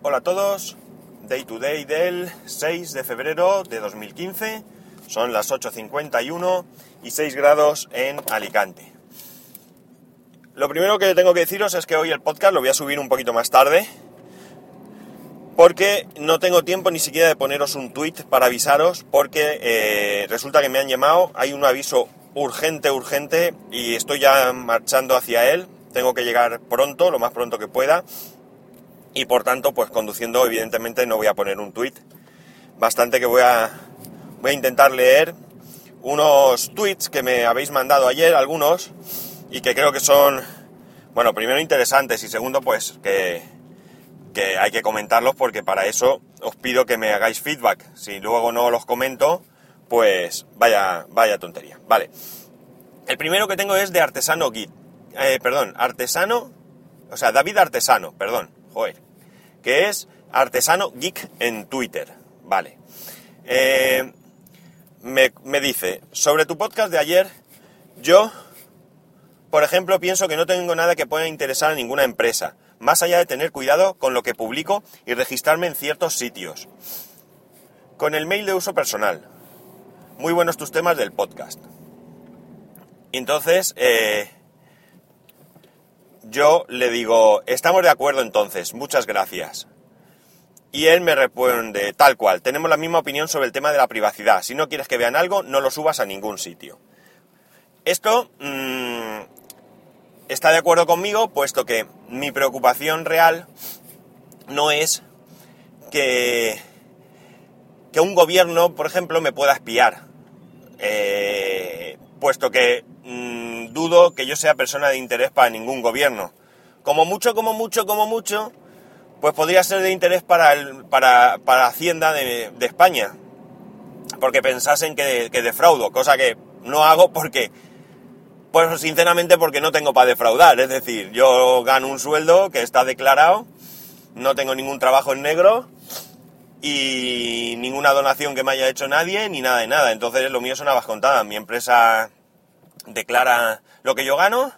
Hola a todos, Day to Day del 6 de febrero de 2015, son las 8.51 y 6 grados en Alicante. Lo primero que tengo que deciros es que hoy el podcast lo voy a subir un poquito más tarde, porque no tengo tiempo ni siquiera de poneros un tweet para avisaros, porque eh, resulta que me han llamado, hay un aviso urgente, urgente, y estoy ya marchando hacia él, tengo que llegar pronto, lo más pronto que pueda y por tanto, pues conduciendo, evidentemente no voy a poner un tweet. Bastante que voy a, voy a intentar leer unos tweets que me habéis mandado ayer, algunos, y que creo que son, bueno, primero interesantes y segundo, pues que, que hay que comentarlos porque para eso os pido que me hagáis feedback. Si luego no los comento, pues vaya, vaya tontería. Vale. El primero que tengo es de Artesano Git. Eh, perdón, Artesano, o sea, David Artesano, perdón, joder que es Artesano Geek en Twitter. Vale. Eh, me, dice, sobre tu podcast de ayer, yo, por ejemplo, pienso que no tengo nada que pueda interesar a ninguna empresa, más allá de tener cuidado con lo que publico y registrarme en ciertos sitios. Con el mail de uso personal. Muy buenos tus temas del podcast. Entonces, eh, yo le digo, estamos de acuerdo entonces, muchas gracias. Y él me responde, tal cual, tenemos la misma opinión sobre el tema de la privacidad. Si no quieres que vean algo, no lo subas a ningún sitio. Esto mm, está de acuerdo conmigo, puesto que mi preocupación real no es que, que un gobierno, por ejemplo, me pueda espiar. Eh, puesto que dudo que yo sea persona de interés para ningún gobierno. Como mucho, como mucho, como mucho, pues podría ser de interés para, el, para, para Hacienda de, España. Porque pensasen que, que defraudo, cosa que no hago porque, pues sinceramente porque no tengo para defraudar. Es decir, yo gano un sueldo que está declarado, no tengo ningún trabajo en negro y ninguna donación que me haya hecho nadie, ni nada de nada. Entonces lo mío son habas contadas. Mi empresa declara lo que yo gano,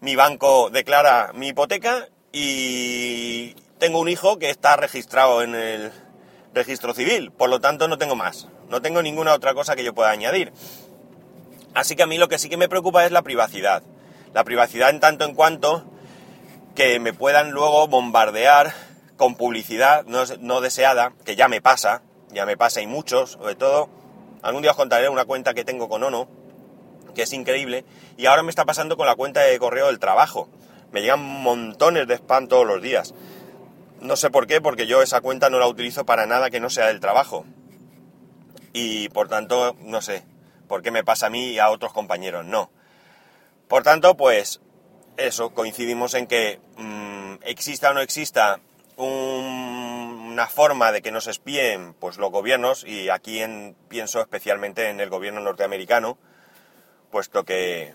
mi banco declara mi hipoteca y tengo un hijo que está registrado en el registro civil. Por lo tanto no tengo más. No tengo ninguna otra cosa que yo pueda añadir. Así que a mí lo que sí que me preocupa es la privacidad. La privacidad en tanto en cuanto que me puedan luego bombardear con publicidad no, deseada, que ya me pasa, ya me pasa y muchos, sobre todo, algún día os contaré una cuenta que tengo con Ono, que es increíble, y ahora me está pasando con la cuenta de correo del trabajo. Me llegan montones de spam todos los días. No sé por qué, porque yo esa cuenta no la utilizo para nada que no sea del trabajo. Y por tanto, no sé por qué me pasa a mí y a otros compañeros, no. Por tanto, pues eso, coincidimos en que mm, exista o no exista una forma de que nos espíen pues los gobiernos y aquí en, pienso especialmente en el gobierno norteamericano puesto que,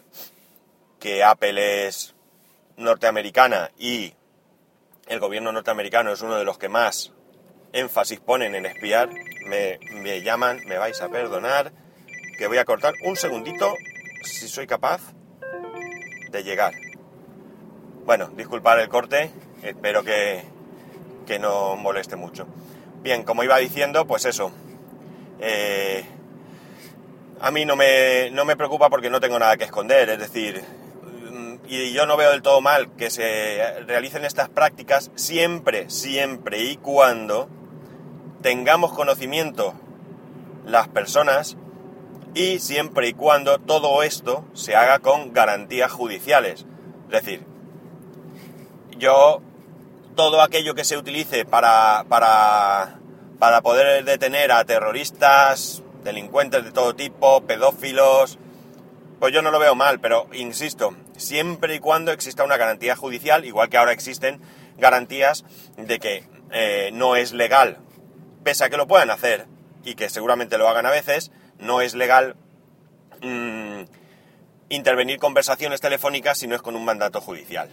que Apple es norteamericana y el gobierno norteamericano es uno de los que más énfasis ponen en espiar, me, me llaman, me vais a perdonar, que voy a cortar un segundito si soy capaz de llegar. Bueno, disculpar el corte, espero que, que no moleste mucho. Bien, como iba diciendo, pues eso. Eh, a mí no me, no me preocupa porque no tengo nada que esconder, es decir, y yo no veo del todo mal que se realicen estas prácticas siempre, siempre y cuando tengamos conocimiento las personas y siempre y cuando todo esto se haga con garantías judiciales. Es decir, yo todo aquello que se utilice para, para, para poder detener a terroristas, delincuentes de todo tipo, pedófilos, pues yo no lo veo mal, pero insisto, siempre y cuando exista una garantía judicial, igual que ahora existen garantías de que eh, no es legal, pese a que lo puedan hacer y que seguramente lo hagan a veces, no es legal mm, intervenir conversaciones telefónicas si no es con un mandato judicial.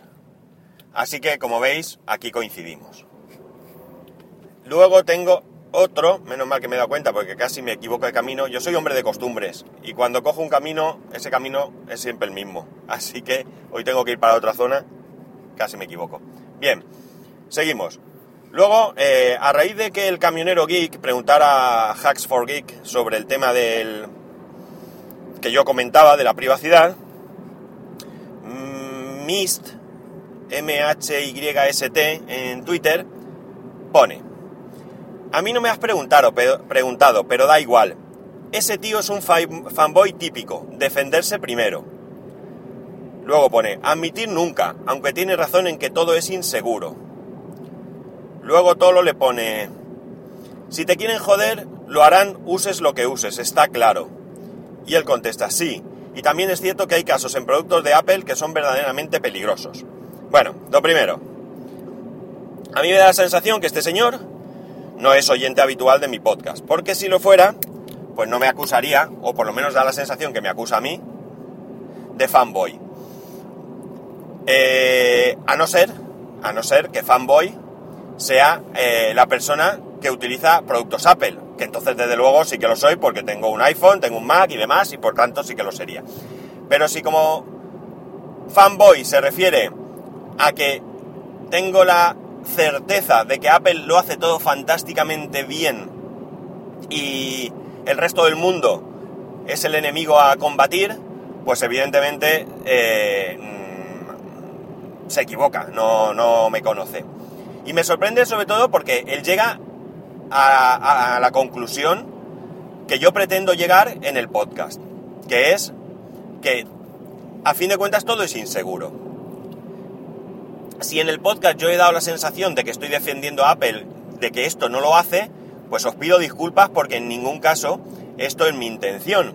Así que, como veis, aquí coincidimos. Luego tengo otro, menos mal que me he dado cuenta porque casi me equivoco de camino. Yo soy hombre de costumbres y cuando cojo un camino, ese camino es siempre el mismo. Así que hoy tengo que ir para otra zona, casi me equivoco. Bien, seguimos. Luego, eh, a raíz de que el camionero geek preguntara a Hacks for Geek sobre el tema del que yo comentaba de la privacidad, mm, Mist, M-H-Y-S-T, en Twitter, pone, a mí no me has preguntado, pero, preguntado, pero da igual. Ese tío es un fanboy típico, defenderse primero. Luego pone, admitir nunca, aunque tiene razón en que todo es inseguro. Luego Tolo le pone, si te quieren joder, lo harán uses lo que uses, está claro. Y él contesta, sí, y también es cierto que hay casos en productos de Apple que son verdaderamente peligrosos. Bueno, lo primero, a mí me da la sensación que este señor no es oyente habitual de mi podcast, porque si lo fuera, pues no me acusaría, o por lo menos da la sensación que me acusa a mí, de fanboy. Eh, a no ser, a no ser que fanboy sea eh, la persona que utiliza productos Apple, que entonces desde luego sí que lo soy porque tengo un iPhone, tengo un Mac y demás, y por tanto sí que lo sería. Pero si como fanboy se refiere a que tengo la certeza de que Apple lo hace todo fantásticamente bien y el resto del mundo es el enemigo a combatir, pues evidentemente eh, mm, se equivoca, no, no me conoce. Y me sorprende sobre todo porque él llega a, a la conclusión que yo pretendo llegar en el podcast, que es que a fin de cuentas todo es inseguro si en el podcast yo he dado la sensación de que estoy defendiendo a Apple, de que esto no lo hace, pues os pido disculpas porque en ningún caso esto es mi intención.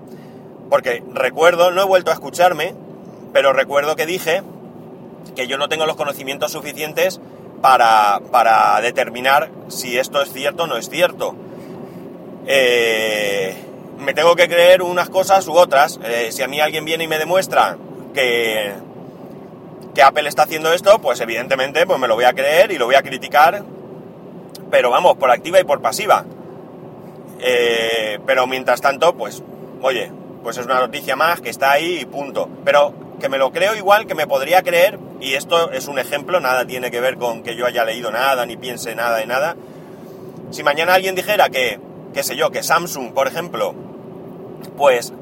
Porque recuerdo, no he vuelto a escucharme, pero recuerdo que dije que yo no tengo los conocimientos suficientes para, para determinar si esto es cierto o no es cierto. Eh, me tengo que creer unas cosas u otras. Eh, si a mí alguien viene y me demuestra que, que Apple está haciendo esto, pues evidentemente pues me lo voy a creer y lo voy a criticar, pero vamos, por activa y por pasiva. Eh, pero mientras tanto, pues, oye, pues es una noticia más que está ahí y punto. Pero que me lo creo igual que me podría creer, y esto es un ejemplo, nada tiene que ver con que yo haya leído nada, ni piense nada de nada. Si mañana alguien dijera que, qué sé yo, que Samsung, por ejemplo, pues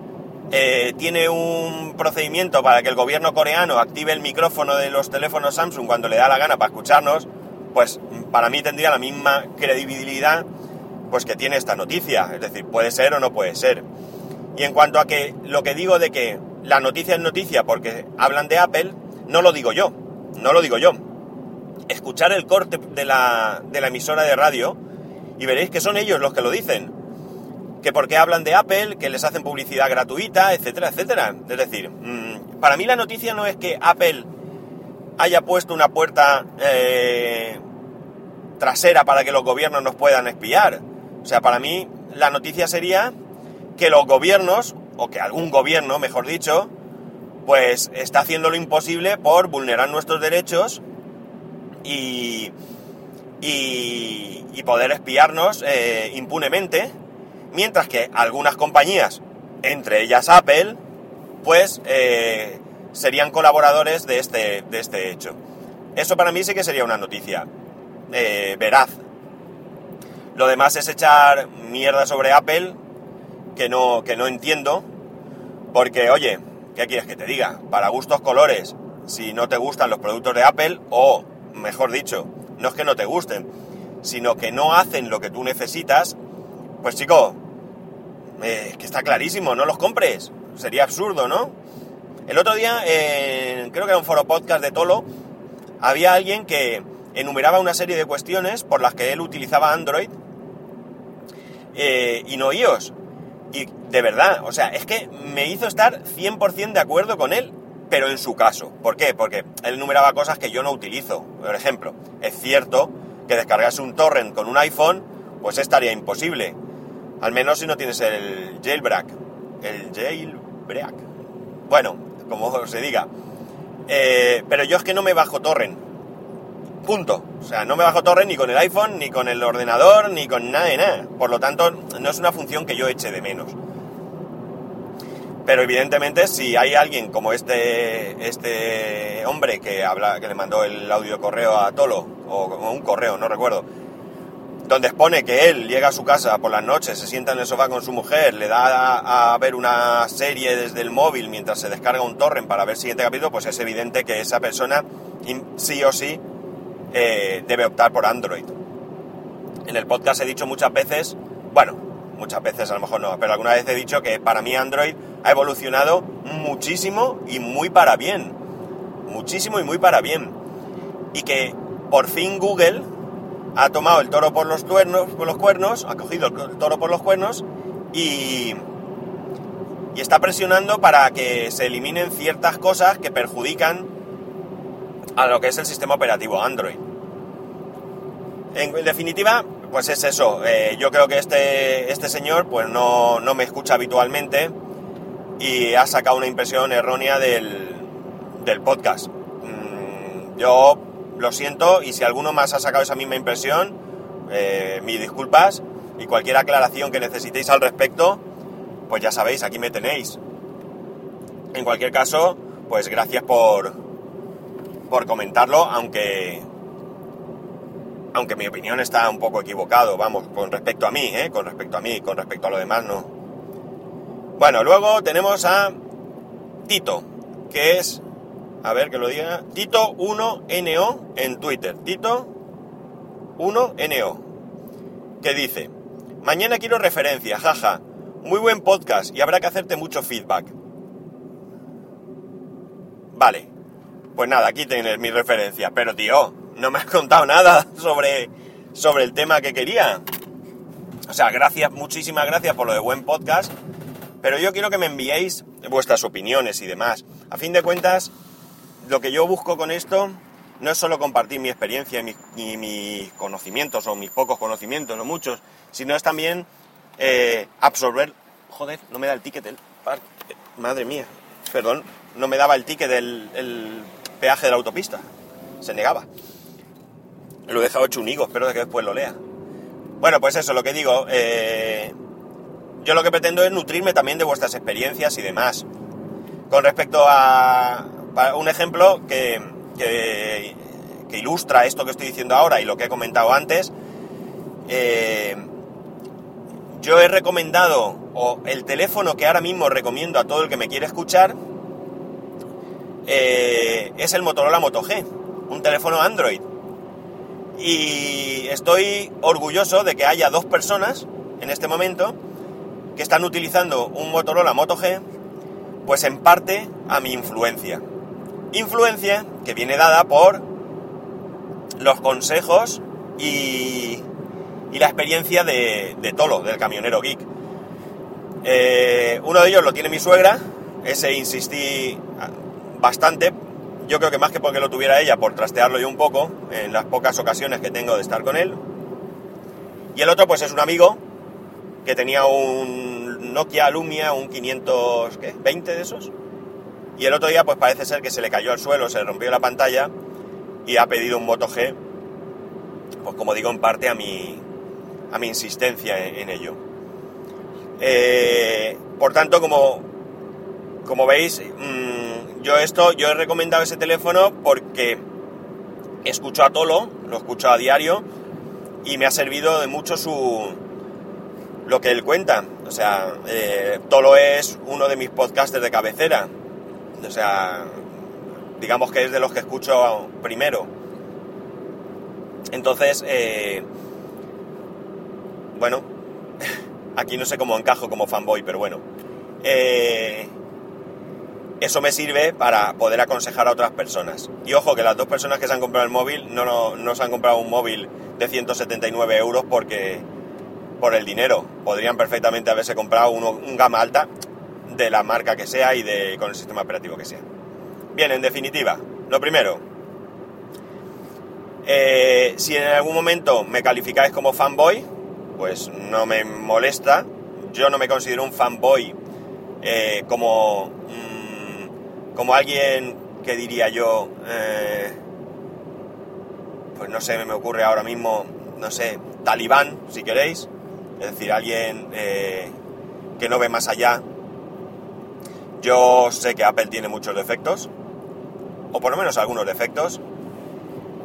eh, tiene un procedimiento para que el gobierno coreano active el micrófono de los teléfonos Samsung cuando le da la gana para escucharnos, pues para mí tendría la misma credibilidad pues que tiene esta noticia. Es decir, puede ser o no puede ser. Y en cuanto a que lo que digo de que la noticia es noticia porque hablan de Apple, no lo digo yo, no lo digo yo. Escuchar el corte de la, de la emisora de radio y veréis que son ellos los que lo dicen que porque hablan de Apple, que les hacen publicidad gratuita, etcétera, etcétera. Es decir, mm, para mí la noticia no es que Apple haya puesto una puerta eh, trasera para que los gobiernos nos puedan espiar. O sea, para mí la noticia sería que los gobiernos, o que algún gobierno, mejor dicho, pues está haciendo lo imposible por vulnerar nuestros derechos y, y, poder espiarnos eh, impunemente mientras que algunas compañías, entre ellas Apple, pues eh, serían colaboradores de este, de este hecho. Eso para mí sí que sería una noticia eh, veraz. Lo demás es echar mierda sobre Apple que no, que no entiendo, porque oye, ¿qué quieres que te diga? Para gustos colores, si no te gustan los productos de Apple, o mejor dicho, no es que no te gusten, sino que no hacen lo que tú necesitas, pues chico, que está clarísimo, no los compres. Sería absurdo, ¿no? El otro día, creo que era un foro podcast de Tolo, había alguien que enumeraba una serie de cuestiones por las que él utilizaba Android eh, y no iOS. Y de verdad, o sea, es que me hizo estar 100% de acuerdo con él, pero en su caso. ¿Por qué? Porque él enumeraba cosas que yo no utilizo. Por ejemplo, es cierto que descargarse un torrent con un iPhone, pues estaría imposible. Al menos si no tienes el jailbreak. El jailbreak. Bueno, como se diga. Eh, pero yo es que no me bajo torrent. Punto. O sea, no me bajo torrent ni con el iPhone, ni con el ordenador, ni con nada de nada. Por lo tanto, no es una función que yo eche de menos. Pero evidentemente, si hay alguien como este, este hombre que habla, que le mandó el audio correo a Tolo, o un correo, no recuerdo, donde expone que él llega a su casa por las noches, se sienta en el sofá con su mujer, le da a, ver una serie desde el móvil mientras se descarga un torrent para ver el siguiente capítulo, pues es evidente que esa persona sí o sí eh, debe optar por Android. En el podcast he dicho muchas veces, bueno, muchas veces a lo mejor no, pero alguna vez he dicho que para mí Android ha evolucionado muchísimo y muy para bien. Muchísimo y muy para bien. Y que por fin Google ha tomado el toro por los cuernos, por los cuernos, ha cogido el toro por los cuernos y, y está presionando para que se eliminen ciertas cosas que perjudican a lo que es el sistema operativo Android. En, definitiva, pues es eso. Eh, yo creo que este, este señor pues no, no, me escucha habitualmente y ha sacado una impresión errónea del, del podcast. Mm, yo lo siento y si alguno más ha sacado esa misma impresión, eh, mis disculpas y cualquier aclaración que necesitéis al respecto, pues ya sabéis, aquí me tenéis. En cualquier caso, pues gracias por, por comentarlo, aunque aunque mi opinión está un poco equivocado, vamos, con respecto a mí, ¿eh? con respecto a mí, con respecto a lo demás no. Bueno, luego tenemos a Tito, que es, a ver que lo diga, Tito 1NO en Twitter, Tito 1NO, que dice, mañana quiero referencia, jaja, muy buen podcast y habrá que hacerte mucho feedback. Vale, pues nada, aquí tienes mi referencia. Pero tío, no me has contado nada sobre, sobre el tema que quería. O sea, gracias, muchísimas gracias por lo de buen podcast. Pero yo quiero que me enviéis vuestras opiniones y demás. A fin de cuentas, lo que yo busco con esto no es solo compartir mi experiencia y mis, conocimientos, o mis pocos conocimientos, no muchos, sino es también eh, absorber... Joder, no me da el ticket el Madre mía, perdón, no me daba el ticket del el peaje de la autopista. Se negaba. Lo he dejado hecho un higo, espero que después lo lea. Bueno, pues eso, lo que digo. Eh, yo lo que pretendo es nutrirme también de vuestras experiencias y demás. Con respecto a, un ejemplo que, que, ilustra esto que estoy diciendo ahora y lo que he comentado antes, eh, yo he recomendado, o el teléfono que ahora mismo recomiendo a todo el que me quiere escuchar, eh, es el Motorola Moto G, un teléfono Android. Y estoy orgulloso de que haya dos personas en este momento que están utilizando un Motorola Moto G, pues en parte a mi influencia. Influencia que viene dada por los consejos y, y la experiencia de, Tolo, del camionero geek. Eh, uno de ellos lo tiene mi suegra, ese insistí bastante. Yo creo que más que porque lo tuviera ella, por trastearlo yo un poco, en las pocas ocasiones que tengo de estar con él. Y el otro, pues es un amigo que tenía un Nokia Lumia, un 520 de esos. Y el otro día, pues parece ser que se le cayó al suelo, se rompió la pantalla y ha pedido un Moto G, pues como digo, en parte a mi, a mi insistencia en, ello. Eh, por tanto, como, como veis, mmm, yo esto, yo he recomendado ese teléfono porque escucho a Tolo, lo escucho a diario y me ha servido de mucho su lo que él cuenta. O sea, eh, Tolo es uno de mis podcasters de cabecera. O sea, digamos que es de los que escucho primero. Entonces, eh, bueno, aquí no sé cómo encajo como fanboy, pero bueno. Eh, eso me sirve para poder aconsejar a otras personas. Y ojo que las dos personas que se han comprado el móvil no, no, se han comprado un móvil de 179 euros porque por el dinero. Podrían perfectamente haberse comprado uno, un gama alta de la marca que sea y de, con el sistema operativo que sea. Bien, en definitiva, lo primero, eh, si en algún momento me calificáis como fanboy, pues no me molesta. Yo no me considero un fanboy eh, como como alguien que diría yo, eh, pues no sé, me ocurre ahora mismo, no sé, talibán, si queréis, es decir, alguien que no ve más allá. Yo sé que Apple tiene muchos defectos, o por lo menos algunos defectos,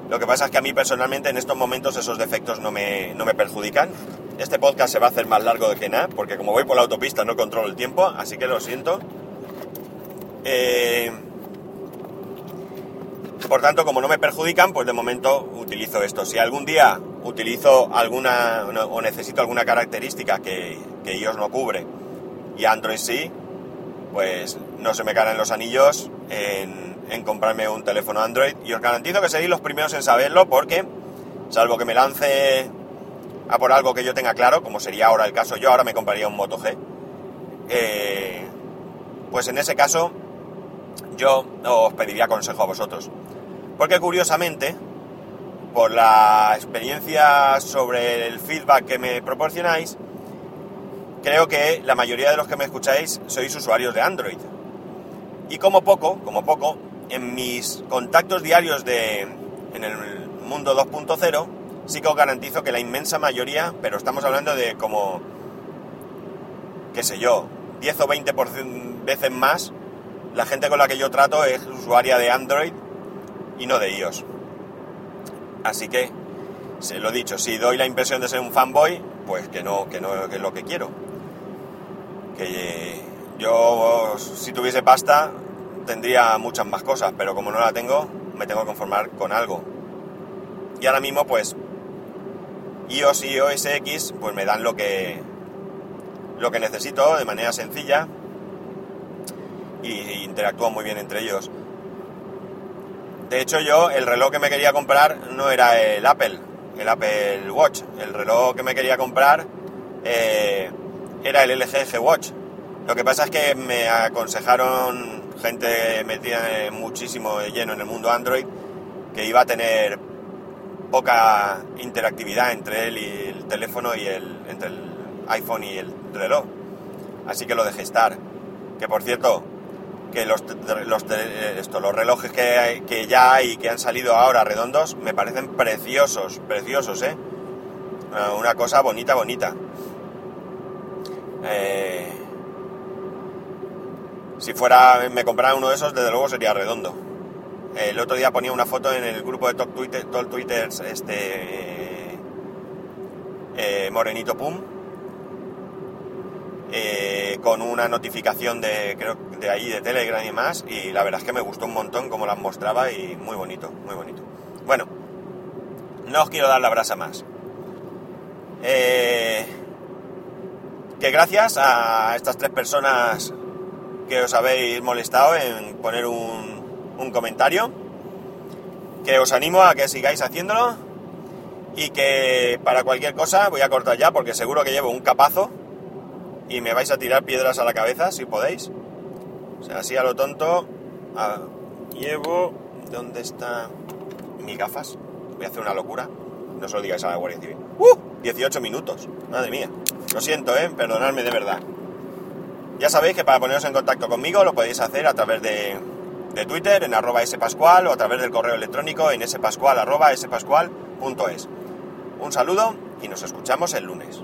Lo que pasa es que a mí personalmente en estos momentos esos defectos no me, no me perjudican. Este podcast se va a hacer más largo de que nada, porque como voy por la autopista no controlo el tiempo, así que lo siento. Eh, por tanto, como no me perjudican, pues de momento utilizo esto. Si algún día utilizo alguna o necesito alguna característica que, que iOS no cubre y Android sí, pues no se me caen los anillos en, comprarme un teléfono Android y os garantizo que seréis los primeros en saberlo porque, salvo que me lance a por algo que yo tenga claro, como sería ahora el caso, yo ahora me compraría un Moto G, eh, pues en ese caso yo os pediría consejo a vosotros. Porque curiosamente, por la experiencia sobre el feedback que me proporcionáis, creo que la mayoría de los que me escucháis sois usuarios de Android. Y como poco, como poco, en mis contactos diarios de, en el mundo 2.0, sí que os garantizo que la inmensa mayoría, pero estamos hablando de como, qué sé yo, 10 o 20 veces más, la gente con la que yo trato es usuaria de Android y no de iOS. Así que, se lo he dicho, si doy la impresión de ser un fanboy, pues que no, que no es lo que quiero. Que yo, si tuviese pasta, tendría muchas más cosas, pero como no la tengo, me tengo que conformar con algo. Y ahora mismo, pues, iOS y OS X, pues me dan lo que, lo que necesito de manera sencilla y interactúan muy bien entre ellos. De hecho, yo el reloj que me quería comprar no era el Apple, el Apple Watch. El reloj que me quería comprar eh, era el LG G Watch. Lo que pasa es que me aconsejaron gente metida muchísimo lleno en el mundo Android, que iba a tener poca interactividad entre él y el teléfono y el, entre el iPhone y el reloj. Así que lo dejé estar. Que por cierto, que los, los, esto, los relojes que, que ya hay, que han salido ahora redondos, me parecen preciosos, preciosos, ¿eh? Una cosa bonita, bonita. Eh, si fuera, me comprara uno de esos, desde luego sería redondo. El otro día ponía una foto en el grupo de Top Twitter, Top Twitter este, eh, Morenito Pum, eh, con una notificación de, creo, de ahí, de Telegram y más, y la verdad es que me gustó un montón como las mostraba y muy bonito, muy bonito. Bueno, no os quiero dar la brasa más. Eh, que gracias a estas tres personas que os habéis molestado en poner un, comentario. Que os animo a que sigáis haciéndolo. Y que para cualquier cosa voy a cortar ya porque seguro que llevo un capazo. Y me vais a tirar piedras a la cabeza si podéis. O sea, así a lo tonto. llevo... ¿Dónde está mis gafas? Voy a hacer una locura. No se lo digáis a la Guardia Civil. ¡Uh! 18 minutos. Madre mía. Lo siento, ¿eh? Perdonadme de verdad. Ya sabéis que para poneros en contacto conmigo lo podéis hacer a través de, de Twitter en arroba spascual o a través del correo electrónico en spascual arroba spascual.es. Un saludo y nos escuchamos el lunes.